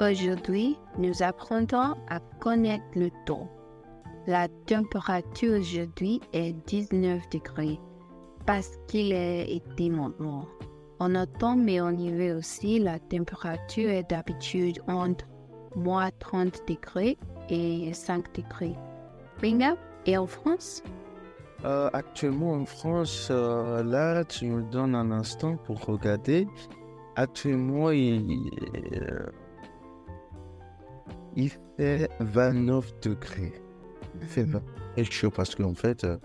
Aujourd'hui, nous apprendrons à connaître le temps. La température aujourd'hui est 19 degrés parce qu'il est été maintenant. En automne mais en hiver aussi, la température est d'habitude entre moins 30 degrés et 5 degrés. Binga, et en France? Euh, actuellement en France, euh, là, tu me donnes un instant pour regarder. Actuellement, il, euh, il fait 29 degrés. Il fait Mhm. 20 très chaud parce qu'en fait, euh,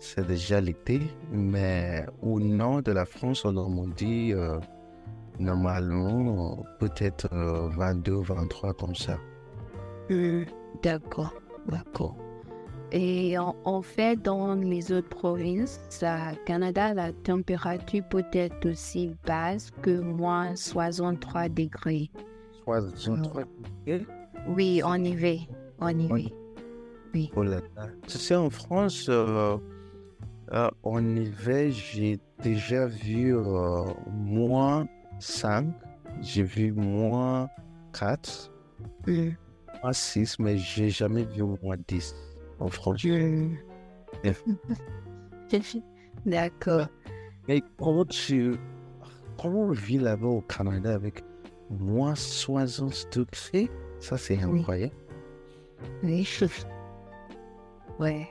c'est déjà l'été, mais au nord de la France, en Normandie, euh, normalement, peut-être euh, 22, 23 comme ça. Hmm, D'accord, d'accord. Et en, en fait, dans les autres provinces, à Canada, la température peut être aussi basse que moins 63 degrés. 63 degrés? Oui, en hiver. En hiver. Oh là là. Tu sais, en France, euh, euh, en hiver, j'ai déjà vu euh, moins 5, j'ai vu moins 4, Hmm, moins 6, mais j'ai jamais vu moins 10 en France. hmm. D'accord. Mais comment tu. Comment on vit là-bas au Canada avec moins 60 degrés? Ça, c'est Oui. incroyable. Oui. Ouais.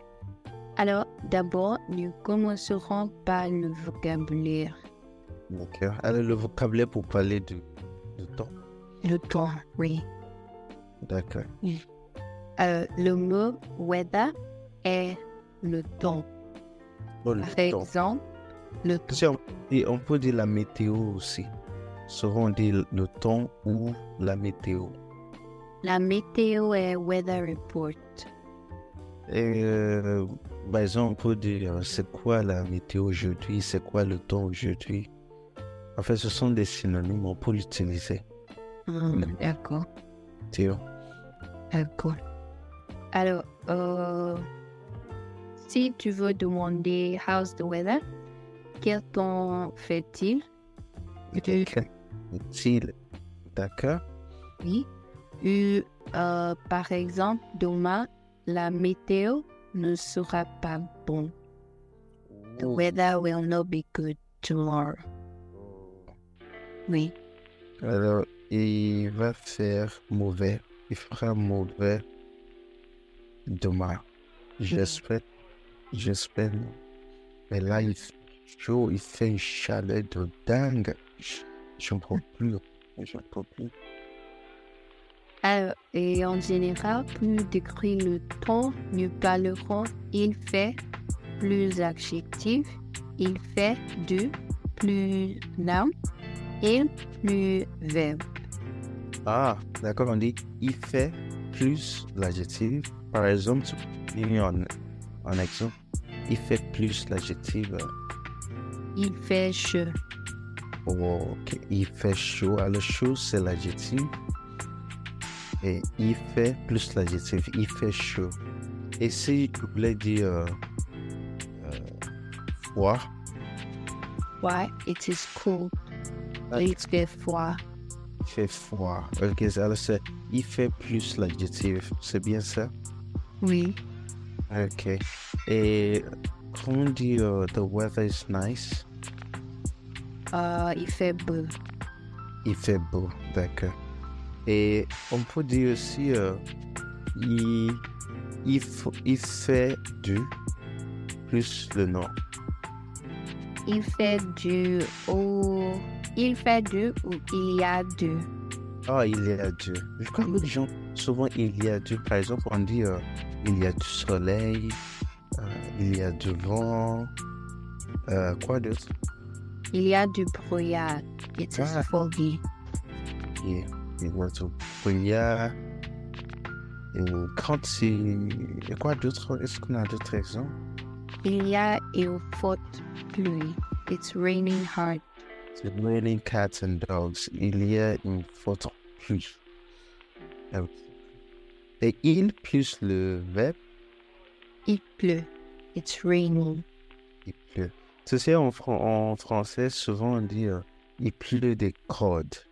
Alors, d'abord, nous commencerons par le vocabulaire. D'accord. Alors, le vocabulaire pour parler de, de temps. Le temps, oui. D'accord. Euh, le mot weather est le temps. Oh, le Par temps. exemple, le on, et on peut dire la météo aussi. Souvent on dit le temps ou la météo. La météo est weather report. Et, euh, par exemple, on peut dire euh, c'est quoi la météo aujourd'hui, c'est quoi le temps aujourd'hui? En fait, ce sont des synonymes, on peut l'utiliser. D'accord, Théo. d'accord. Alors, euh, si tu veux demander how's the weather, quel temps fait-il? Est-il D'accord. Oui. Euh, par exemple, demain, la météo ne sera pas bonne. The weather will not be good tomorrow. Oui. Alors, il va faire mauvais. Il fera mauvais demain. J'espère. J'espère. Mais là, il fait chaud. Il fait une chaleur de dingue. Je- J'en peux plus. J'en peux plus. Alors, et en général, plus décrire le temps, nous parlerons il fait, plus adjectif, il fait de, plus noun, il, plus verbe. Ah, d'accord. On dit il fait plus l'adjectif. Par exemple, tu peux dire en, en exemple. Il fait plus l'adjectif. euh, Il fait chaud. Oh, ok. Il fait chaud. Alors, chaud, c'est l'adjectif. Et il fait plus l'adjectif. Il fait chaud. Et si tu voulais dire euh, euh, froid, Why? It is cold. Ah. Il fait froid. il fait froid. Ok, alors c'est il fait plus l'adjectif. C'est bien ça? Oui. Ok. Et comment on dit euh, the weather is nice? Euh, il fait beau. Il fait beau, d'accord. Et on peut dire aussi, euh, il, il, faut- il fait du plus le nom. Il fait du ou il fait du ou il y a du? Ah, il y a du. Je crois que les gens, souvent, il y a du. Par exemple, on dit, euh, il y a du soleil, euh, il y a du vent. Euh, quoi d'autre? Il y a du brouillard. It is Ah. foggy. Il il y a du brouillard. Et quand c'est. Et quoi d'autre? Est-ce qu'on a d'autres exemples? Il y a une forte pluie. It's raining hard. C'est raining cats and dogs. Il y a une forte pluie. Oui. Et il plus le verbe, Il pleut. It's raining. il pleut. Tu sais, en, fran- en français, souvent on dit euh, il pleut des crottes.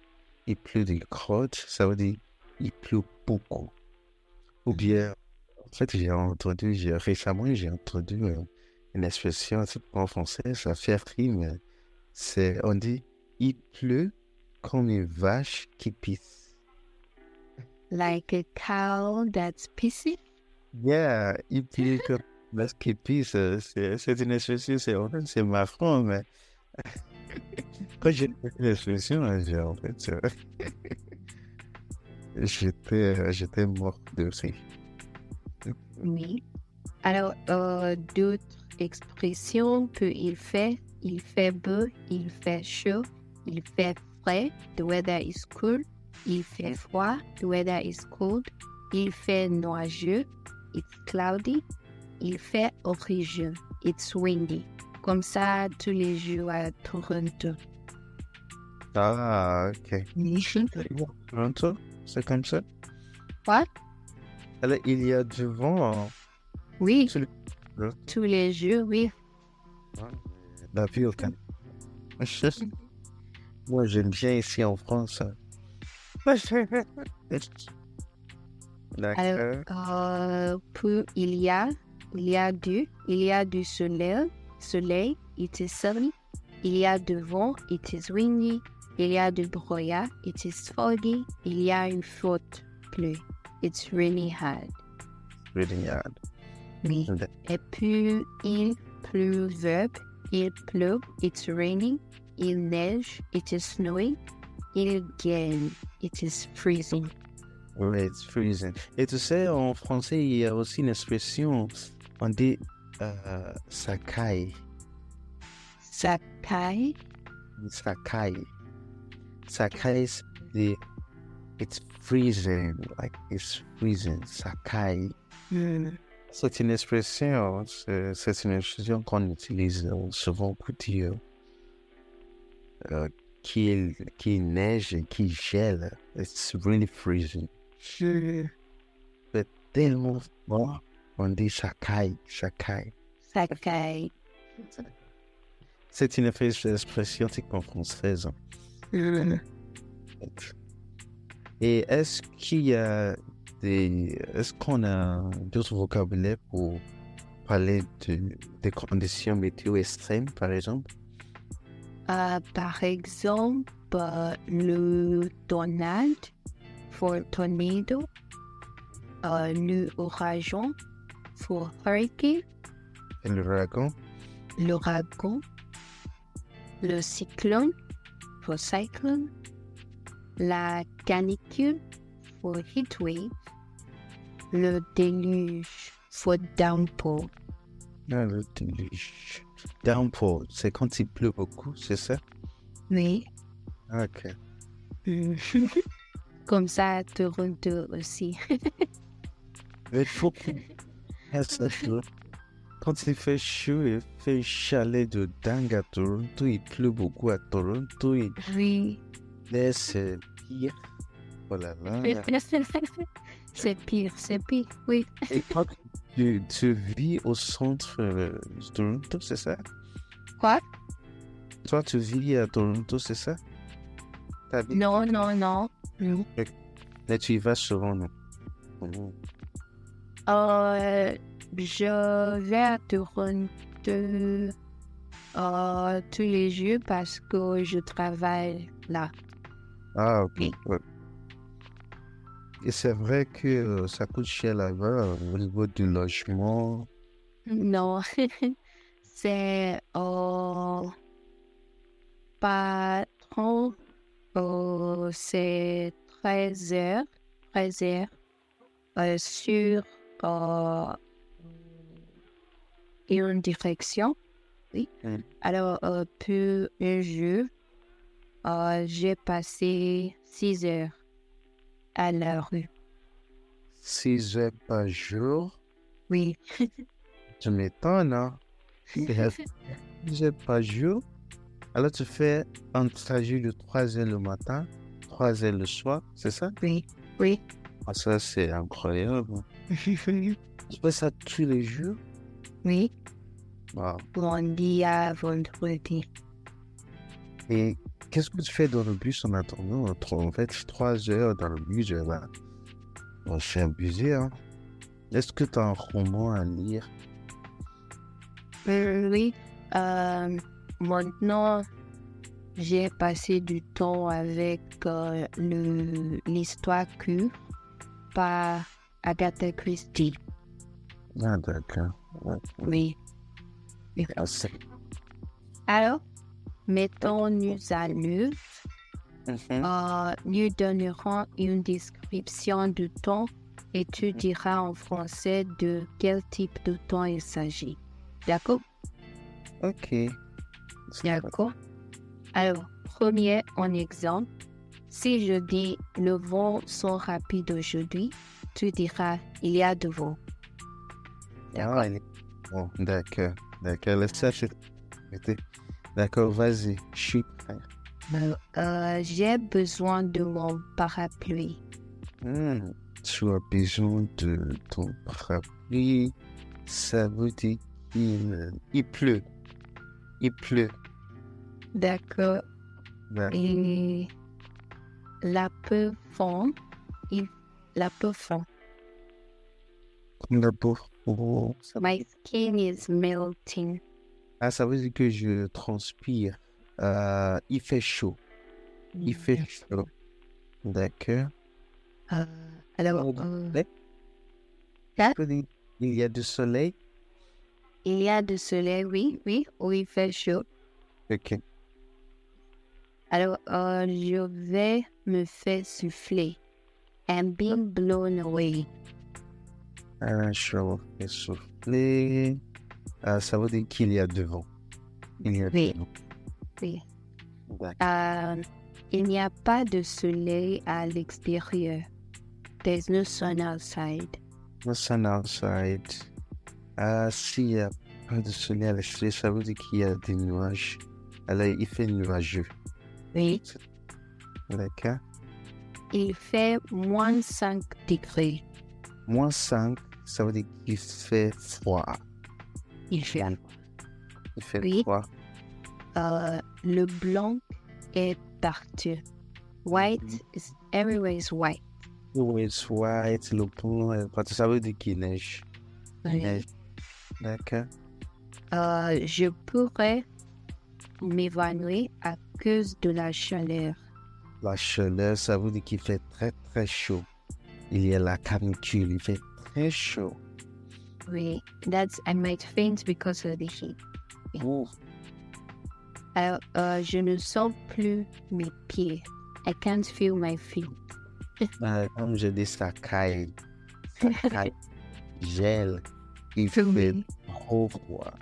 Il pleut des crottes, ça veut dire il pleut beaucoup. Ou bien, en fait, j'ai entendu, j'ai, récemment, j'ai entendu euh, une expression, en français, ça fait rire, mais c'est, on dit, il pleut comme une vache qui pisse. Like a cow that's pissing? Yeah, il pleut comme une vache qui pisse. C'est, c'est une expression, c'est, c'est marrant, mais quand j'ai l'expression, j'ai, en fait, j'étais, euh, j'étais mort de rire. Oui. Alors, euh, d'autres expressions que il fait, il fait beau, il fait chaud, il fait frais, the weather is cool, il fait froid, the weather is cold, il fait nuageux, it's cloudy, il fait orageux, it's windy. Comme ça, tous les jours à Toronto. Ah, ok. Toronto, c'est comme ça? What? Alors, il y a du vent Oui, sur le- tous les jours, oui. la ville, quand même. Moi, j'aime bien ici en France. D'accord. Euh, puis il y a, il y a du, il y a du soleil, soleil, it is sunny. Il y a du vent, it is windy. Il y a du brouillard, it is foggy. Il y a une faute pluie, it's really hard. Really hard. Oui. Mm-hmm. Et puis il pleut, il pleut, it's raining. Il neige, it is snowing. Il gagne, it is freezing. Oui, it's freezing. Et tu sais, en français, il y a aussi une expression, on dit euh, ça caille. Ça caille, Ça caille. Ça caille, c'est it's freezing, like it's freezing, ça caille. hmm, C'est une expression, c'est c'est une expression qu'on utilise euh, souvent pour dire euh, qu'il qu'il neige et qu'il gèle. It's really freezing. hmm, C'est tellement fort, on dit ça caille, ça caille. ça caille. C'est une expression typiquement française. Et est-ce qu'il y a des. Est-ce qu'on a d'autres vocabulaires pour parler de, des conditions météo extrêmes, par exemple? Euh, par exemple, euh, le tornade, for tornado, euh, le orageon, for hurricane, Et l'ouragan? l'ouragan, le cyclone, cyclone, la canicule, for heat wave, le déluge, for downpour. Ah, le déluge. Downpour, c'est quand il pleut beaucoup, c'est ça? Oui. Ok. Comme ça, Toronto aussi. Mais il Quand il fait chaud, il fait chalet de dingue à Toronto, il pleut beaucoup à Toronto, il oui. laisse pire. Oh là là. c'est pire, c'est pire, oui. Et quand tu, tu vis au centre euh, de Toronto, c'est ça? Quoi? Toi, tu vis à Toronto, c'est ça? Non, non, non. non. Mais tu y vas souvent, non? Mhm. Euh, je vais à Toronto euh, tous les jours parce que je travaille là. Ah, ok. Oui. Et c'est vrai que euh, ça coûte cher là-bas euh, au niveau du logement. Non, c'est euh, pas trop. euh, c'est 13 heures, 13 heures euh, sur euh, une direction. Oui. Mm. Alors, euh, pour un jour, euh, j'ai passé 6 heures à la rue. 6 heures par jour? Oui. Tu m'étonnes, hein? 6 heures par jour? Alors, tu fais un trajet de 3 heures le matin, 3 heures le soir, c'est ça? Oui. Oui. Ah, ça, c'est incroyable. Tu fais ça tous les jours? Oui. Wow. Lundi à vendredi. Et qu'est-ce que tu fais dans le bus en attendant? En fait, 3 heures dans le bus, là. Bon, c'est abusé, hein. Est-ce que tu as un roman à lire? Euh, oui, euh, maintenant, j'ai passé du temps avec euh, l'histoire que par Agatha Christie. Ah, d'accord. Oui. Alors, mettons-nous à l'œuvre. Mhm. Euh, nous donnerons une description du temps et tu diras en français de quel type de temps il s'agit. D'accord? Ok. D'accord. Alors, premier en exemple, si je dis le vent sont rapides aujourd'hui, tu diras il y a de vent. D'accord. Ah, Bon, d'accord. D'accord, laisse ça. D'accord, vas-y. Je suis prêt. Euh, euh, J'ai besoin de mon parapluie. Hmm, Tu as besoin de ton parapluie. Ça veut dire qu'il il pleut. Il pleut. D'accord. D'accord. Et la peau fond, il, la peau fond. Oh, ça- My skin is melting. Ah, ça veut dire que je transpire. Euh, il fait chaud. Il fait chaud. D'accord. Euh, alors, Oh, euh, Il y a du soleil? il y a du soleil, oui, oui, où il fait chaud. Ok. Alors, euh, je vais me faire souffler. I'm being blown away. Vais faire souffler. Ah, ça veut dire qu'il y a devant. Il y a Oui. devant. Oui. Euh, il n'y a pas de soleil à l'extérieur. There's no sun outside. The sun outside. Ah, s'il n'y a pas de soleil à l'extérieur, ça veut dire qu'il y a des nuages. Alors, il fait nuageux. Oui. D'accord. Il fait moins 5 degrés. Moins 5, ça veut dire qu'il fait froid. Il fait Il fait Oui. froid. Euh, le blanc est partout. White is everywhere is white. Oui, it's white, le euh, parce que ça veut dire qu'il neige. Neige. D'accord. Euh, je pourrais m'évanouir à cause de la chaleur. La chaleur, ça veut dire qu'il fait très très chaud. Il y a la canicule, il fait très chaud. Oui, that's I might faint because of the heat. Ouh. Alors, euh, je ne sens plus mes pieds. I can't feel my feet. Ah, comme je dis, ça caille. Ça caille. Gèle. Il fait trop froid.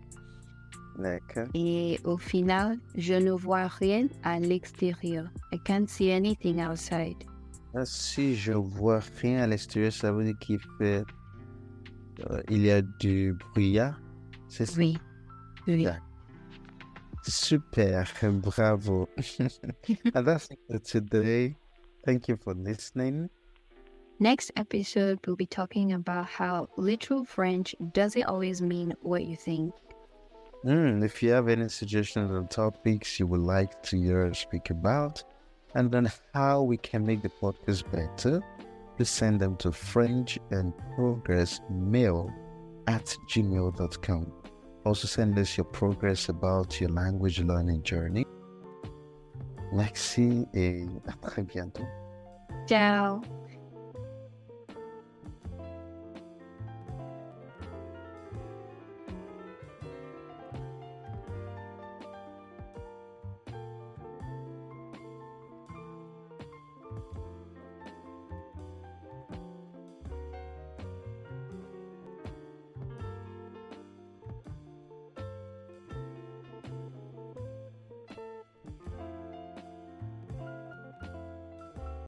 D'accord. Et au final, je ne vois rien à l'extérieur. I can't see anything outside. Ah, Si je vois rien à l'extérieur, ça veut dire qu'il fait. Euh, il y a du brouillard. C'est ça? Oui. Oui. Super, bravo. and that's it for today. Thank you for listening. Next episode, we'll be talking about how literal French doesn't always mean what you think. Mm, if you have any suggestions on topics you would like to hear us speak about, and then how we can make the podcast better, please send them to French and Progress Mail at gmail.com. Also, send us your progress about your language learning journey. Merci et à très bientôt. Ciao.